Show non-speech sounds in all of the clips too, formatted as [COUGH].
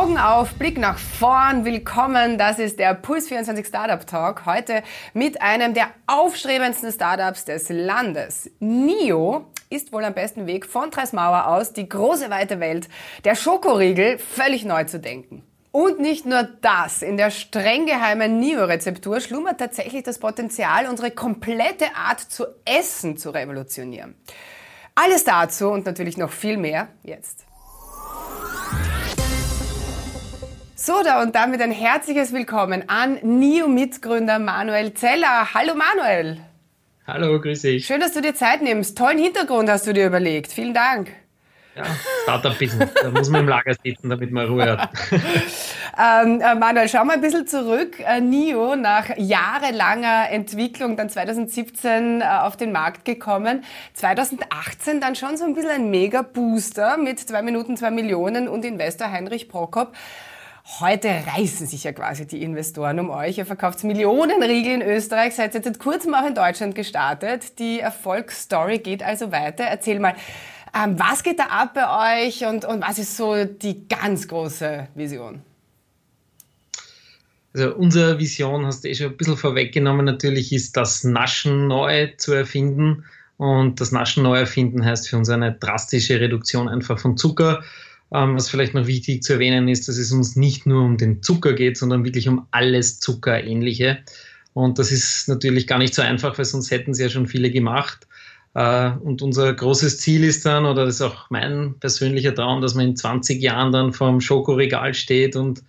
Augen auf, Blick nach vorn, willkommen. Das ist der Puls 24 Startup Talk. Heute mit einem der aufstrebendsten Startups des Landes. NIO ist wohl am besten Weg von Tresmauer aus, die große weite Welt der Schokoriegel völlig neu zu denken. Und nicht nur das, in der streng geheimen NIO-Rezeptur schlummert tatsächlich das Potenzial, unsere komplette Art zu essen zu revolutionieren. Alles dazu und natürlich noch viel mehr jetzt. So, da und damit ein herzliches Willkommen an NIO-Mitgründer Manuel Zeller. Hallo Manuel. Hallo, grüß dich. Schön, dass du dir Zeit nimmst. Tollen Hintergrund hast du dir überlegt. Vielen Dank. Ja, Startup-Business. Da muss man im Lager sitzen, damit man Ruhe hat. [LAUGHS] ähm, äh, Manuel, schau mal ein bisschen zurück. Äh, NIO nach jahrelanger Entwicklung, dann 2017 äh, auf den Markt gekommen. 2018 dann schon so ein bisschen ein Mega-Booster mit zwei Minuten, zwei Millionen und Investor Heinrich Prokop. Heute reißen sich ja quasi die Investoren um euch. Ihr verkauft Millionen Riegel in Österreich, seid jetzt seit kurzem auch in Deutschland gestartet. Die Erfolgsstory geht also weiter. Erzähl mal, ähm, was geht da ab bei euch und, und was ist so die ganz große Vision? Also unsere Vision, hast du eh schon ein bisschen vorweggenommen, natürlich ist das Naschen neu zu erfinden. Und das Naschen neu erfinden heißt für uns eine drastische Reduktion einfach von Zucker ähm, was vielleicht noch wichtig zu erwähnen ist, dass es uns nicht nur um den Zucker geht, sondern wirklich um alles Zuckerähnliche. Und das ist natürlich gar nicht so einfach, weil sonst hätten es ja schon viele gemacht. Äh, und unser großes Ziel ist dann, oder das ist auch mein persönlicher Traum, dass man in 20 Jahren dann vorm Schokoregal steht und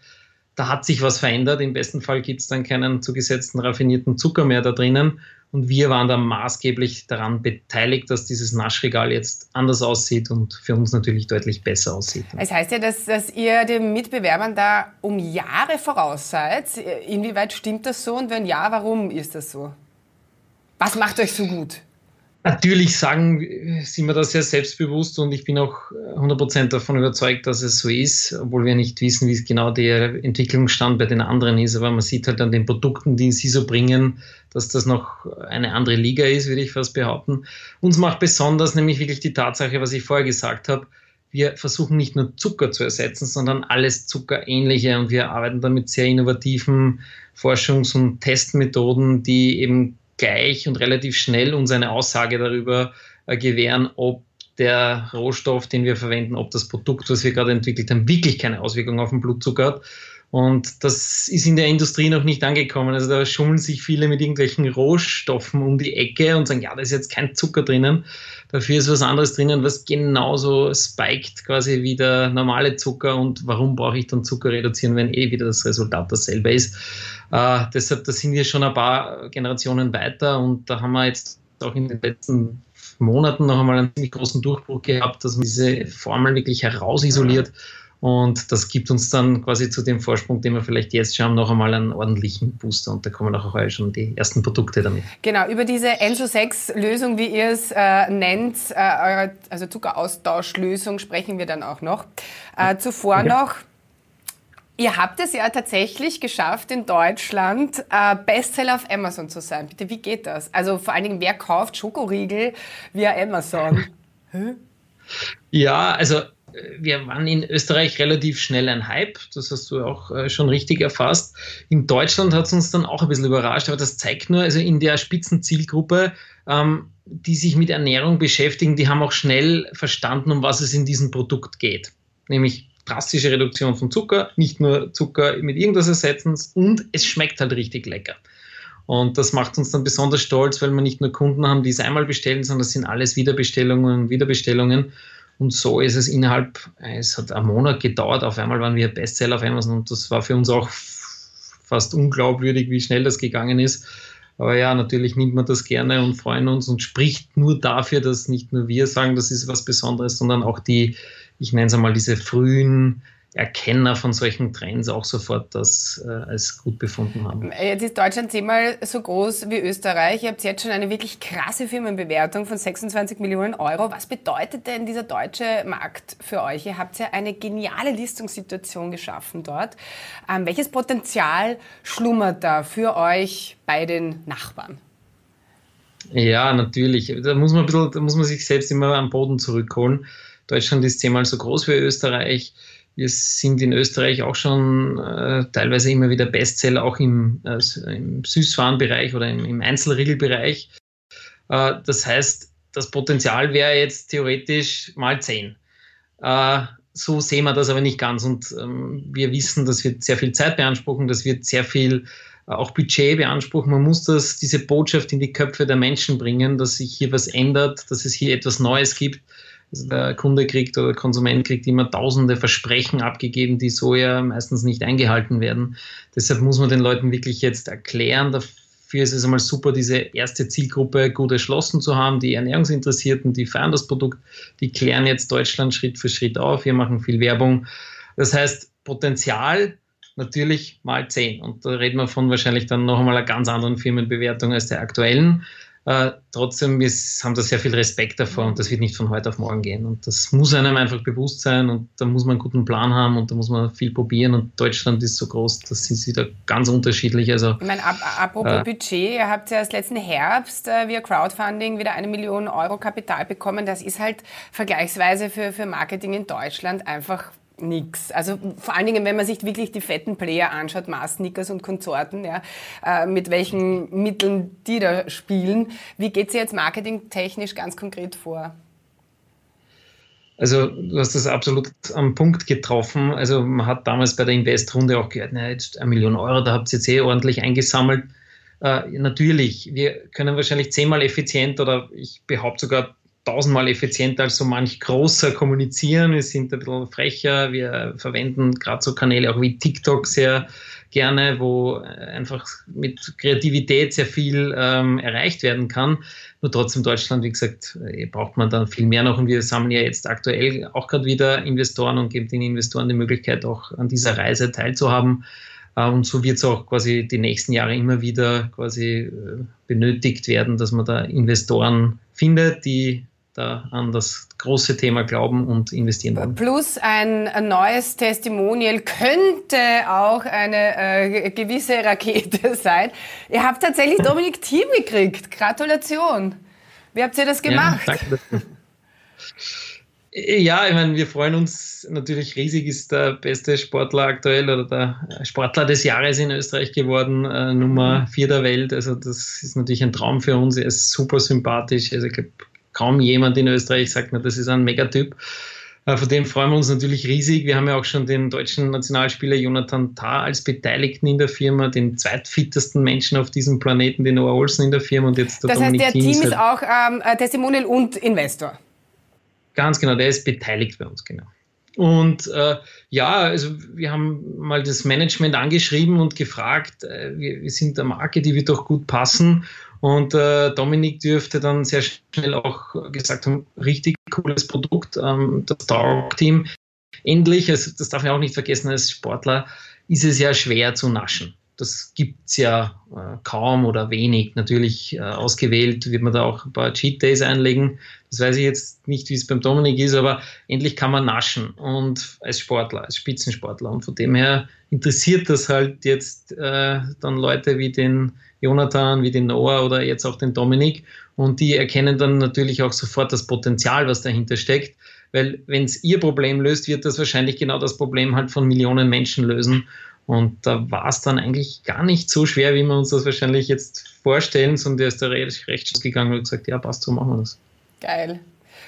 da hat sich was verändert. Im besten Fall gibt es dann keinen zugesetzten raffinierten Zucker mehr da drinnen. Und wir waren da maßgeblich daran beteiligt, dass dieses Naschregal jetzt anders aussieht und für uns natürlich deutlich besser aussieht. Es heißt ja, dass, dass ihr den Mitbewerbern da um Jahre voraus seid. Inwieweit stimmt das so und wenn ja, warum ist das so? Was macht euch so gut? Natürlich sagen, sind wir da sehr selbstbewusst und ich bin auch 100% davon überzeugt, dass es so ist, obwohl wir nicht wissen, wie es genau der Entwicklungsstand bei den anderen ist. Aber man sieht halt an den Produkten, die sie so bringen, dass das noch eine andere Liga ist, würde ich fast behaupten. Uns macht besonders nämlich wirklich die Tatsache, was ich vorher gesagt habe, wir versuchen nicht nur Zucker zu ersetzen, sondern alles Zuckerähnliche und wir arbeiten da mit sehr innovativen Forschungs- und Testmethoden, die eben gleich und relativ schnell uns eine Aussage darüber äh, gewähren, ob der Rohstoff, den wir verwenden, ob das Produkt, was wir gerade entwickelt haben, wirklich keine Auswirkung auf den Blutzucker hat. Und das ist in der Industrie noch nicht angekommen. Also da schummeln sich viele mit irgendwelchen Rohstoffen um die Ecke und sagen, ja, da ist jetzt kein Zucker drinnen. Dafür ist was anderes drinnen, was genauso spiked quasi wie der normale Zucker. Und warum brauche ich dann Zucker reduzieren, wenn eh wieder das Resultat dasselbe ist? Äh, deshalb, da sind wir schon ein paar Generationen weiter und da haben wir jetzt auch in den letzten Monaten noch einmal einen ziemlich großen Durchbruch gehabt, dass man diese Formel wirklich herausisoliert. Und das gibt uns dann quasi zu dem Vorsprung, den wir vielleicht jetzt schon haben, noch einmal einen ordentlichen Booster. Und da kommen auch heute schon die ersten Produkte damit. Genau, über diese Enso 6 Lösung, wie ihr es äh, nennt, äh, eure, also Zuckeraustauschlösung, sprechen wir dann auch noch. Äh, zuvor okay. noch, Ihr habt es ja tatsächlich geschafft, in Deutschland äh, Bestseller auf Amazon zu sein. Bitte, wie geht das? Also vor allen Dingen, wer kauft Schokoriegel via Amazon? [LAUGHS] ja, also wir waren in Österreich relativ schnell ein Hype, das hast du auch äh, schon richtig erfasst. In Deutschland hat es uns dann auch ein bisschen überrascht, aber das zeigt nur, also in der Spitzenzielgruppe, ähm, die sich mit Ernährung beschäftigen, die haben auch schnell verstanden, um was es in diesem Produkt geht. Nämlich drastische Reduktion von Zucker, nicht nur Zucker mit irgendwas ersetzen und es schmeckt halt richtig lecker. Und das macht uns dann besonders stolz, weil wir nicht nur Kunden haben, die es einmal bestellen, sondern es sind alles Wiederbestellungen und Wiederbestellungen. Und so ist es innerhalb, es hat einen Monat gedauert, auf einmal waren wir Bestseller auf Amazon und das war für uns auch fast unglaubwürdig, wie schnell das gegangen ist. Aber ja, natürlich nimmt man das gerne und freuen uns und spricht nur dafür, dass nicht nur wir sagen, das ist was Besonderes, sondern auch die, ich nenne es einmal diese frühen Erkenner von solchen Trends auch sofort das äh, als gut befunden haben. Jetzt ist Deutschland zehnmal so groß wie Österreich. Ihr habt jetzt schon eine wirklich krasse Firmenbewertung von 26 Millionen Euro. Was bedeutet denn dieser deutsche Markt für euch? Ihr habt ja eine geniale Listungssituation geschaffen dort. Ähm, welches Potenzial schlummert da für euch bei den Nachbarn? Ja, natürlich. Da muss man, ein bisschen, da muss man sich selbst immer am Boden zurückholen. Deutschland ist zehnmal so groß wie Österreich wir sind in Österreich auch schon äh, teilweise immer wieder Bestseller, auch im, äh, im Süßwarenbereich oder im, im Einzelriegelbereich. Äh, das heißt, das Potenzial wäre jetzt theoretisch mal 10. Äh, so sehen wir das aber nicht ganz. Und ähm, wir wissen, das wird sehr viel Zeit beanspruchen, das wird sehr viel äh, auch Budget beanspruchen. Man muss das, diese Botschaft in die Köpfe der Menschen bringen, dass sich hier was ändert, dass es hier etwas Neues gibt. Also der Kunde kriegt oder der Konsument kriegt immer tausende Versprechen abgegeben, die so ja meistens nicht eingehalten werden. Deshalb muss man den Leuten wirklich jetzt erklären, Dafür ist es einmal super, diese erste Zielgruppe gut erschlossen zu haben. Die Ernährungsinteressierten, die feiern das Produkt, die klären jetzt Deutschland Schritt für Schritt auf. Wir machen viel Werbung. Das heißt, Potenzial natürlich mal 10. Und da reden wir von wahrscheinlich dann noch einmal einer ganz anderen Firmenbewertung als der aktuellen. Äh, trotzdem wir haben da sehr viel Respekt davor und das wird nicht von heute auf morgen gehen. Und das muss einem einfach bewusst sein und da muss man einen guten Plan haben und da muss man viel probieren. Und Deutschland ist so groß, das sind sie da ganz unterschiedlich. Also, ich meine, ab, apropos äh, Budget, ihr habt ja erst letzten Herbst äh, via Crowdfunding wieder eine Million Euro Kapital bekommen. Das ist halt vergleichsweise für, für Marketing in Deutschland einfach nichts. Also vor allen Dingen, wenn man sich wirklich die fetten Player anschaut, Mars, Snickers und Konsorten, ja, äh, mit welchen Mitteln die da spielen. Wie geht sie jetzt marketingtechnisch ganz konkret vor? Also du hast das absolut am Punkt getroffen. Also man hat damals bei der Investrunde auch gehört, na, jetzt eine Million Euro, da habt ihr jetzt eh ordentlich eingesammelt. Äh, natürlich, wir können wahrscheinlich zehnmal effizient oder ich behaupte sogar tausendmal effizienter als so manch großer kommunizieren. Wir sind ein bisschen frecher. Wir verwenden gerade so Kanäle auch wie TikTok sehr gerne, wo einfach mit Kreativität sehr viel ähm, erreicht werden kann. Nur trotzdem Deutschland, wie gesagt, äh, braucht man dann viel mehr noch. Und wir sammeln ja jetzt aktuell auch gerade wieder Investoren und geben den Investoren die Möglichkeit, auch an dieser Reise teilzuhaben. Äh, und so wird es auch quasi die nächsten Jahre immer wieder quasi äh, benötigt werden, dass man da Investoren findet, die da an das große Thema glauben und investieren wollen. Plus ein, neues Testimonial könnte auch eine äh, gewisse Rakete [LAUGHS] sein. Ihr habt tatsächlich [LAUGHS] Dominik Thiem gekriegt. Gratulation. Wie habt ihr das gemacht? Ja, danke. Ja, ich meine, wir freuen uns natürlich riesig, ist der beste Sportler aktuell oder der Sportler des Jahres in Österreich geworden, äh, Nummer vier der Welt. Also das ist natürlich ein Traum für uns. Er ist super sympathisch. Also ich glaube, kaum jemand in Österreich sagt, na, das ist ein Megatyp. Äh, von dem freuen wir uns natürlich riesig. Wir haben ja auch schon den deutschen Nationalspieler Jonathan Tah als Beteiligten in der Firma, den zweitfittesten Menschen auf diesem Planeten, den Noah Olsen in der Firma und jetzt der Das Dominik heißt, der Team ist auch ähm, Testimonial und Investor. Ganz genau, der ist beteiligt bei uns, genau. Und äh, ja, also wir haben mal das Management angeschrieben und gefragt, äh, wir, wir, sind der Marke, die wird doch gut passen. Und äh, Dominik dürfte dann sehr schnell auch gesagt haben, richtig cooles Produkt, ähm, das Dog-Team. Endlich, also das darf man auch nicht vergessen, als Sportler ist es ja schwer zu naschen. Das gibt es ja äh, kaum oder wenig. Natürlich äh, ausgewählt wird man da auch ein paar Cheat Days einlegen. Das weiß ich jetzt nicht, wie es beim Dominik ist, aber endlich kann man naschen und als Sportler, als Spitzensportler. Und von dem her interessiert das halt jetzt äh, dann Leute wie den Jonathan, wie den Noah oder jetzt auch den Dominik. Und die erkennen dann natürlich auch sofort das Potenzial, was dahinter steckt. Weil wenn es ihr Problem löst, wird das wahrscheinlich genau das Problem halt von Millionen Menschen lösen. Und da war es dann eigentlich gar nicht so schwer, wie wir uns das wahrscheinlich jetzt vorstellen, sondern der ist da recht, recht gegangen und gesagt, ja, passt, so machen wir das. Geil.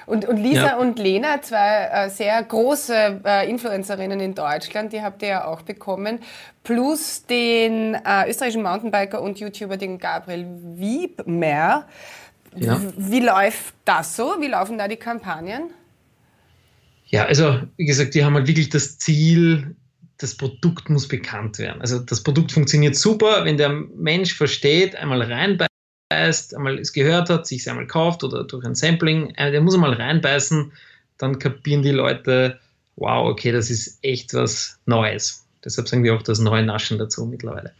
Und, und Lisa ja. und Lena, zwei äh, sehr große äh, Influencerinnen in Deutschland, die habt ihr ja auch bekommen, plus den äh, österreichischen Mountainbiker und YouTuber, den Gabriel Wiebmer. Ja. Wie läuft das so? Wie laufen da die Kampagnen? Ja, also wie gesagt, die haben halt wirklich das Ziel, das Produkt muss bekannt werden. Also das Produkt funktioniert super, wenn der Mensch versteht, einmal rein bei reinbeißt, einmal es gehört hat, sich es einmal kauft oder durch ein Sampling, äh, der muss einmal reinbeißen, dann kapieren die Leute, wow, okay, das ist echt was Neues. Deshalb sagen wir auch das neue Naschen dazu mittlerweile.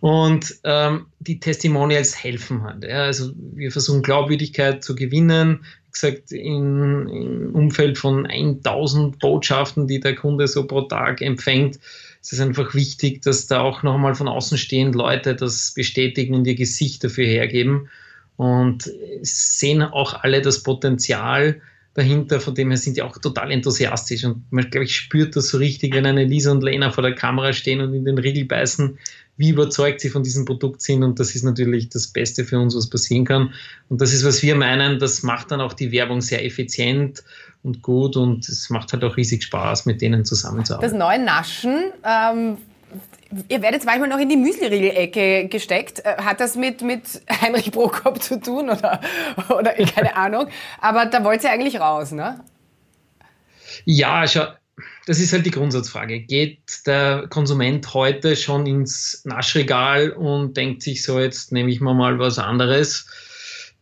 Und ähm, die Testimonials helfen halt. Ja. Also wir versuchen Glaubwürdigkeit zu gewinnen. Gesagt, im Umfeld von 1000 Botschaften, die der Kunde so pro Tag empfängt, es ist einfach wichtig, dass da auch nochmal von außen stehend Leute das bestätigen und ihr Gesicht dafür hergeben. Und sehen auch alle das Potenzial, dahinter, von dem her sind die auch total enthusiastisch und man, glaube ich, spürt das so richtig, wenn eine Lisa und Lena vor der Kamera stehen und in den Riegel beißen, wie überzeugt sie von diesem Produkt sind und das ist natürlich das Beste für uns, was passieren kann. Und das ist, was wir meinen, das macht dann auch die Werbung sehr effizient und gut und es macht halt auch riesig Spaß, mit denen zusammenzuarbeiten. Das neue Naschen, ähm, ihr werdet manchmal noch in die Müsli-Riegel-Ecke gesteckt. Äh, hat das mit, mit Heinrich Prokop zu tun oder, oder keine [LAUGHS] Ahnung? Aber da wollt ihr eigentlich raus, ne? Ja, schau, das ist halt die Grundsatzfrage. Geht der Konsument heute schon ins Naschregal und denkt sich so, jetzt nehme ich mir mal was anderes?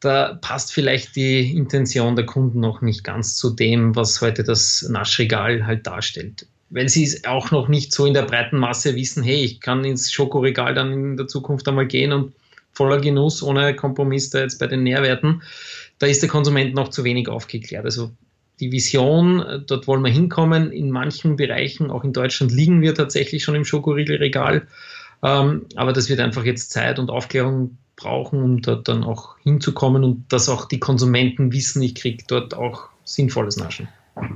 Da passt vielleicht die Intention der Kunden noch nicht ganz zu dem, was heute das Naschregal halt darstellt. Weil sie es auch noch nicht so in der breiten Masse wissen, hey, ich kann ins Schokoregal dann in der Zukunft einmal gehen und voller Genuss, ohne Kompromiss da jetzt bei den Nährwerten. Da ist der Konsument noch zu wenig aufgeklärt. Also die Vision, dort wollen wir hinkommen. In manchen Bereichen, auch in Deutschland, liegen wir tatsächlich schon im Schokoriegelregal. Ähm, aber das wird einfach jetzt Zeit und Aufklärung brauchen, um dort dann auch hinzukommen und dass auch die Konsumenten wissen, ich kriege dort auch sinnvolles Naschen.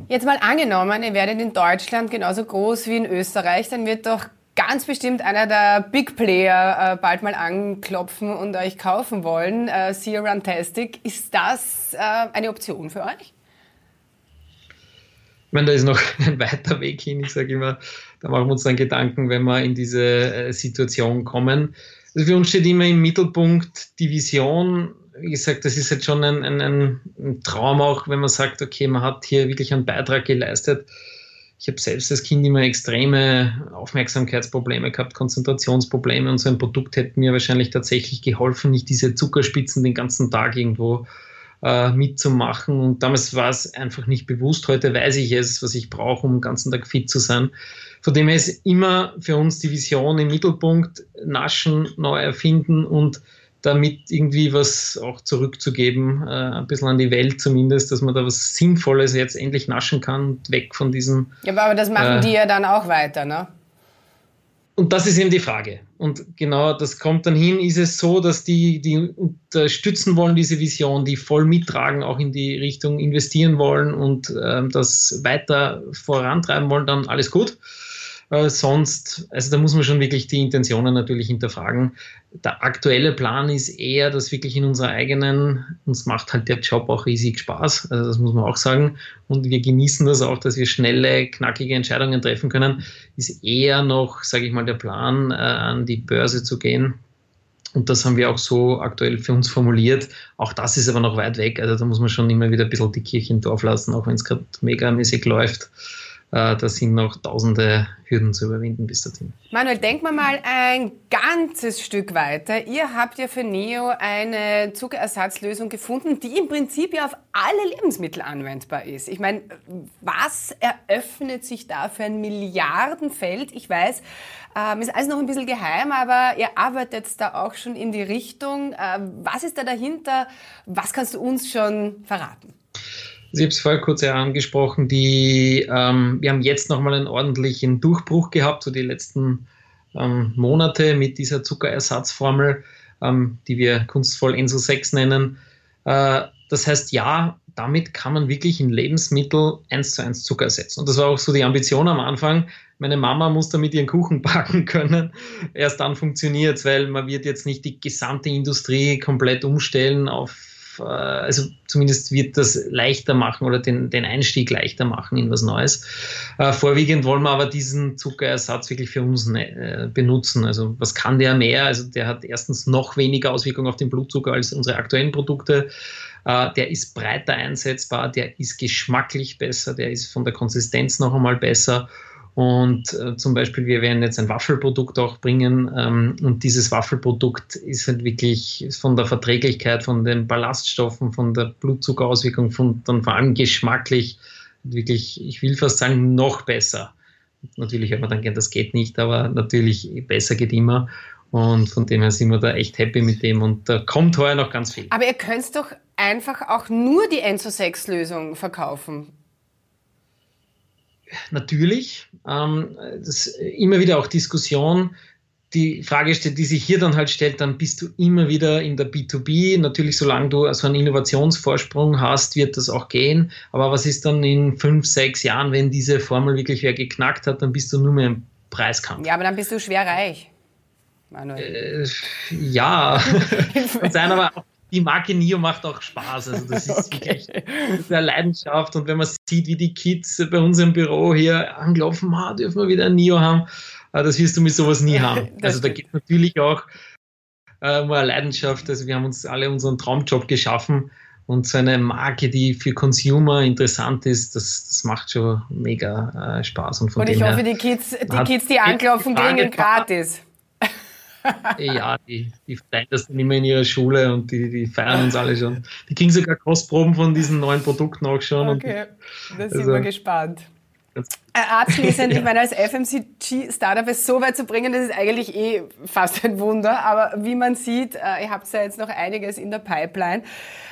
Jetzt mal angenommen, ihr werdet in Deutschland genauso groß wie in Österreich, dann wird doch ganz bestimmt einer der Big Player äh, bald mal anklopfen und euch kaufen wollen. Äh, See Runtastic. Ist das äh, eine Option für euch? Ich meine, da ist noch [LAUGHS] ein weiter Weg hin. Ich sage immer, da machen wir uns dann Gedanken, wenn wir in diese äh, Situation kommen. Also für uns steht immer im Mittelpunkt die Vision. Wie gesagt, das ist jetzt schon ein, ein, ein Traum auch, wenn man sagt, okay, man hat hier wirklich einen Beitrag geleistet. Ich habe selbst als Kind immer extreme Aufmerksamkeitsprobleme gehabt, Konzentrationsprobleme und so ein Produkt hätte mir wahrscheinlich tatsächlich geholfen, nicht diese Zuckerspitzen den ganzen Tag irgendwo äh, mitzumachen. Und damals war es einfach nicht bewusst. Heute weiß ich es, was ich brauche, um den ganzen Tag fit zu sein. Von dem her ist immer für uns die Vision im Mittelpunkt, naschen, neu erfinden und damit irgendwie was auch zurückzugeben, äh, ein bisschen an die Welt zumindest, dass man da was Sinnvolles jetzt endlich naschen kann und weg von diesem. Ja, aber das machen äh, die ja dann auch weiter, ne? Und das ist eben die Frage. Und genau das kommt dann hin, ist es so, dass die, die unterstützen wollen, diese Vision, die voll mittragen, auch in die Richtung investieren wollen und ähm, das weiter vorantreiben wollen, dann alles gut. Äh, sonst, also da muss man schon wirklich die Intentionen natürlich hinterfragen. Der aktuelle Plan ist eher, dass wirklich in unserer eigenen, uns macht halt der Job auch riesig Spaß, also das muss man auch sagen. Und wir genießen das auch, dass wir schnelle, knackige Entscheidungen treffen können. Ist eher noch, sage ich mal, der Plan, äh, an die Börse zu gehen. Und das haben wir auch so aktuell für uns formuliert. Auch das ist aber noch weit weg. Also da muss man schon immer wieder ein bisschen die Kirche im Dorf lassen, auch wenn es gerade megamäßig läuft. Äh, da sind noch tausende Hürden zu überwinden bis dorthin. Manuel, denken wir mal ein ganzes Stück weiter. Ihr habt ja für Neo eine Zuckerersatzlösung gefunden, die im Prinzip ja auf alle Lebensmittel anwendbar ist. Ich meine, was eröffnet sich da für ein Milliardenfeld? Ich weiß, ähm, ist alles noch ein bisschen geheim, aber ihr arbeitet da auch schon in die Richtung. Ähm, was ist da dahinter? Was kannst du uns schon verraten? Ich habe es vorher kurz angesprochen, die, ähm, wir haben jetzt nochmal einen ordentlichen Durchbruch gehabt, so die letzten ähm, Monate mit dieser Zuckerersatzformel, ähm, die wir kunstvoll Enso 6 nennen. Äh, das heißt, ja, damit kann man wirklich in Lebensmittel eins zu eins Zucker ersetzen. Und das war auch so die Ambition am Anfang. Meine Mama muss damit ihren Kuchen [LAUGHS] backen können. Erst dann funktioniert es, weil man wird jetzt nicht die gesamte Industrie komplett umstellen auf äh, also zumindest wird das leichter machen oder den, den Einstieg leichter machen in was Neues. Äh, vorwiegend wollen wir aber diesen Zuckerersatz wirklich für uns ne, äh, benutzen. Also was kann der mehr? Also der hat erstens noch weniger Auswirkungen auf den Blutzucker als unsere aktuellen Produkte. der ist breiter einsetzbar, der ist geschmacklich besser, der ist von der Konsistenz noch einmal besser und äh, zum Beispiel, wir werden jetzt ein Waffelprodukt auch bringen. Ähm, und dieses Waffelprodukt ist halt wirklich von der Verträglichkeit, von den Ballaststoffen, von der Blutzuckerauswirkung, von dann vor allem geschmacklich wirklich, ich will fast sagen, noch besser. Natürlich hört man dann gern, das geht nicht, aber natürlich besser geht immer. Und von dem her sind wir da echt happy mit dem und da kommt heuer noch ganz viel. Aber ihr könnt doch einfach auch nur die Enzo 6 Lösung verkaufen natürlich, ähm, das immer wieder auch Diskussion, die Frage, die sich hier dann halt stellt, dann bist du immer wieder in der B2B. Natürlich, solange du so einen Innovationsvorsprung hast, wird das auch gehen. Aber was ist dann in fünf, sechs Jahren, wenn diese Formel wirklich wer geknackt hat, dann bist du nur mehr im Preiskampf. Ja, aber dann bist du schwer reich. Äh, ja, [LAUGHS] kann sein, aber auch die Marke Nio macht auch Spaß. Also das ist [LAUGHS] okay. wirklich eine Leidenschaft. Und wenn man sieht, wie die Kids bei uns im Büro hier angelaufen, ah, dürfen wir wieder ein Nio haben, ah, das wirst du mit sowas nie [LAUGHS] haben. also da gibt es natürlich auch äh, mal eine Leidenschaft. Also wir haben uns alle unseren Traumjob geschaffen. Und so eine Marke, die für Consumer interessant ist, das, das macht schon mega äh, Spaß. Und, von und ich hoffe, die Kids, die Kids, die anklopfen, kriegen gratis [LAUGHS] ja, die, die verteilen das dann immer in ihrer Schule und die, die feiern uns alle schon. Die kriegen sogar Kostproben von diesen neuen Produkten auch schon. Okay, da sind also, wir gespannt. Äh, abschließend, [LAUGHS] ja. ich meine, als FMCG-Startup es so weit zu bringen, das ist eigentlich eh fast ein Wunder. Aber wie man sieht, äh, ihr habt ja jetzt noch einiges in der Pipeline.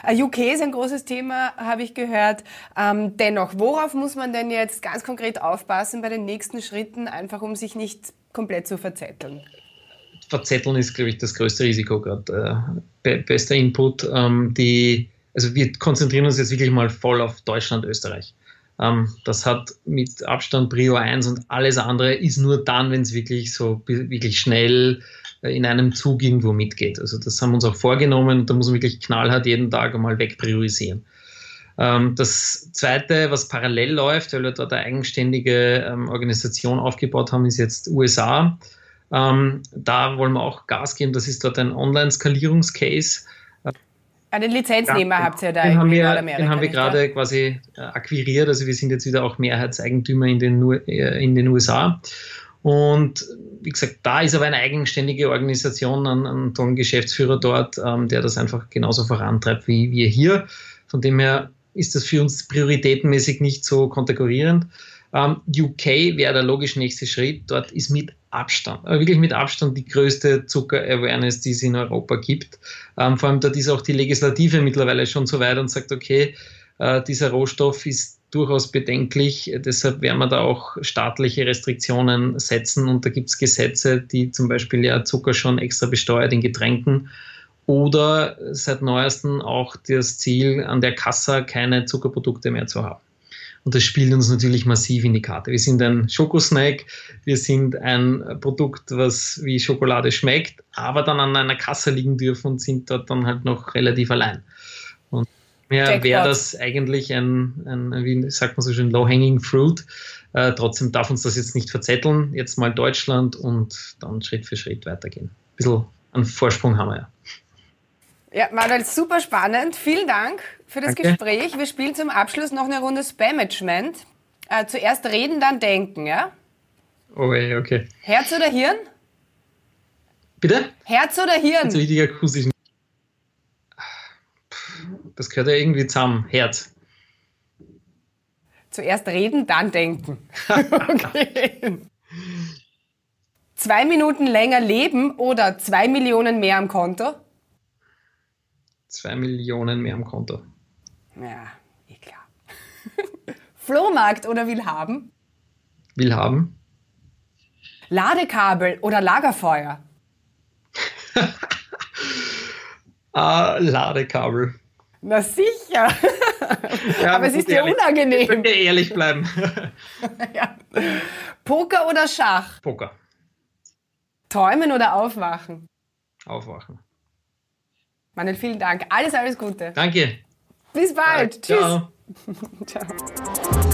Äh, UK ist ein großes Thema, habe ich gehört. Ähm, dennoch, worauf muss man denn jetzt ganz konkret aufpassen bei den nächsten Schritten, einfach um sich nicht komplett zu verzetteln? Verzetteln ist, glaube ich, das größte Risiko gerade. Äh, bester Input. Ähm, die, also wir konzentrieren uns jetzt wirklich mal voll auf Deutschland, Österreich. Ähm, das hat mit Abstand Prio 1 und alles andere ist nur dann, wenn es wirklich so wirklich schnell äh, in einem Zug irgendwo mitgeht. Also das haben wir uns auch vorgenommen und da muss man wirklich knallhart jeden Tag einmal wegpriorisieren. Ähm, das zweite, was parallel läuft, weil wir dort eine eigenständige ähm, Organisation aufgebaut haben, ist jetzt USA. Ähm, da wollen wir auch Gas geben. Das ist dort ein Online-Skalierungscase. Einen Lizenznehmer ja, habt ihr da den haben wir, Den haben wir gerade quasi äh, akquiriert. Also wir sind jetzt wieder auch Mehrheitseigentümer in den, äh, in den USA. Und wie gesagt, da ist aber eine eigenständige Organisation, ein, ein tollen Geschäftsführer dort, ähm, der das einfach genauso vorantreibt wie wir hier. Von dem her ist das für uns prioritätenmäßig nicht so konterkurrierend. Ähm, UK wäre der logisch nächste Schritt. Dort ist mit Abstand, äh, wirklich mit Abstand die größte Zucker-Awareness, die es in Europa gibt. Ähm, vor allem dort ist auch die Legislative mittlerweile schon so weit und sagt, okay, äh, dieser Rohstoff ist durchaus bedenklich, deshalb werden wir da auch staatliche Restriktionen setzen und da gibt es Gesetze, die zum Beispiel ja Zucker schon extra besteuert in Getränken oder seit neuestem auch das Ziel, an der Kassa keine Zuckerprodukte mehr zu haben. Und das spielt uns natürlich massiv in die Karte. Wir sind ein Schokosnack, wir sind ein Produkt, was wie Schokolade schmeckt, aber dann an einer Kasse liegen dürfen und sind dort dann halt noch relativ allein. Und mehr wäre das eigentlich ein, ein, wie sagt man so schön, low-hanging fruit. Äh, trotzdem darf uns das jetzt nicht verzetteln. Jetzt mal Deutschland und dann Schritt für Schritt weitergehen. Ein bisschen einen Vorsprung haben wir ja. Ja, Manuel, super spannend. Vielen Dank für das Danke. Gespräch. Wir spielen zum Abschluss noch eine Runde Spamagement. Äh, zuerst reden, dann denken, ja? Okay, okay. Herz oder Hirn? Bitte? Herz oder Hirn? Also richtig akustisch. Das gehört ja irgendwie zusammen. Herz. Zuerst reden, dann denken. [LAUGHS] okay. Zwei Minuten länger leben oder zwei Millionen mehr am Konto? Zwei Millionen mehr am Konto. Ja, eh klar. [LAUGHS] Flohmarkt oder will haben? Will haben. Ladekabel oder Lagerfeuer? [LAUGHS] ah, Ladekabel. Na sicher. Ja, [LAUGHS] Aber es ist dir unangenehm. Ich könnte ehrlich bleiben. ja. Poker oder Schach? Poker. Träumen oder aufwachen? Aufwachen. Manuel, vielen Dank. Alles, alles Gute. Danke. Bis bald. Ja, Tschüss. [LAUGHS] Ciao. ciao.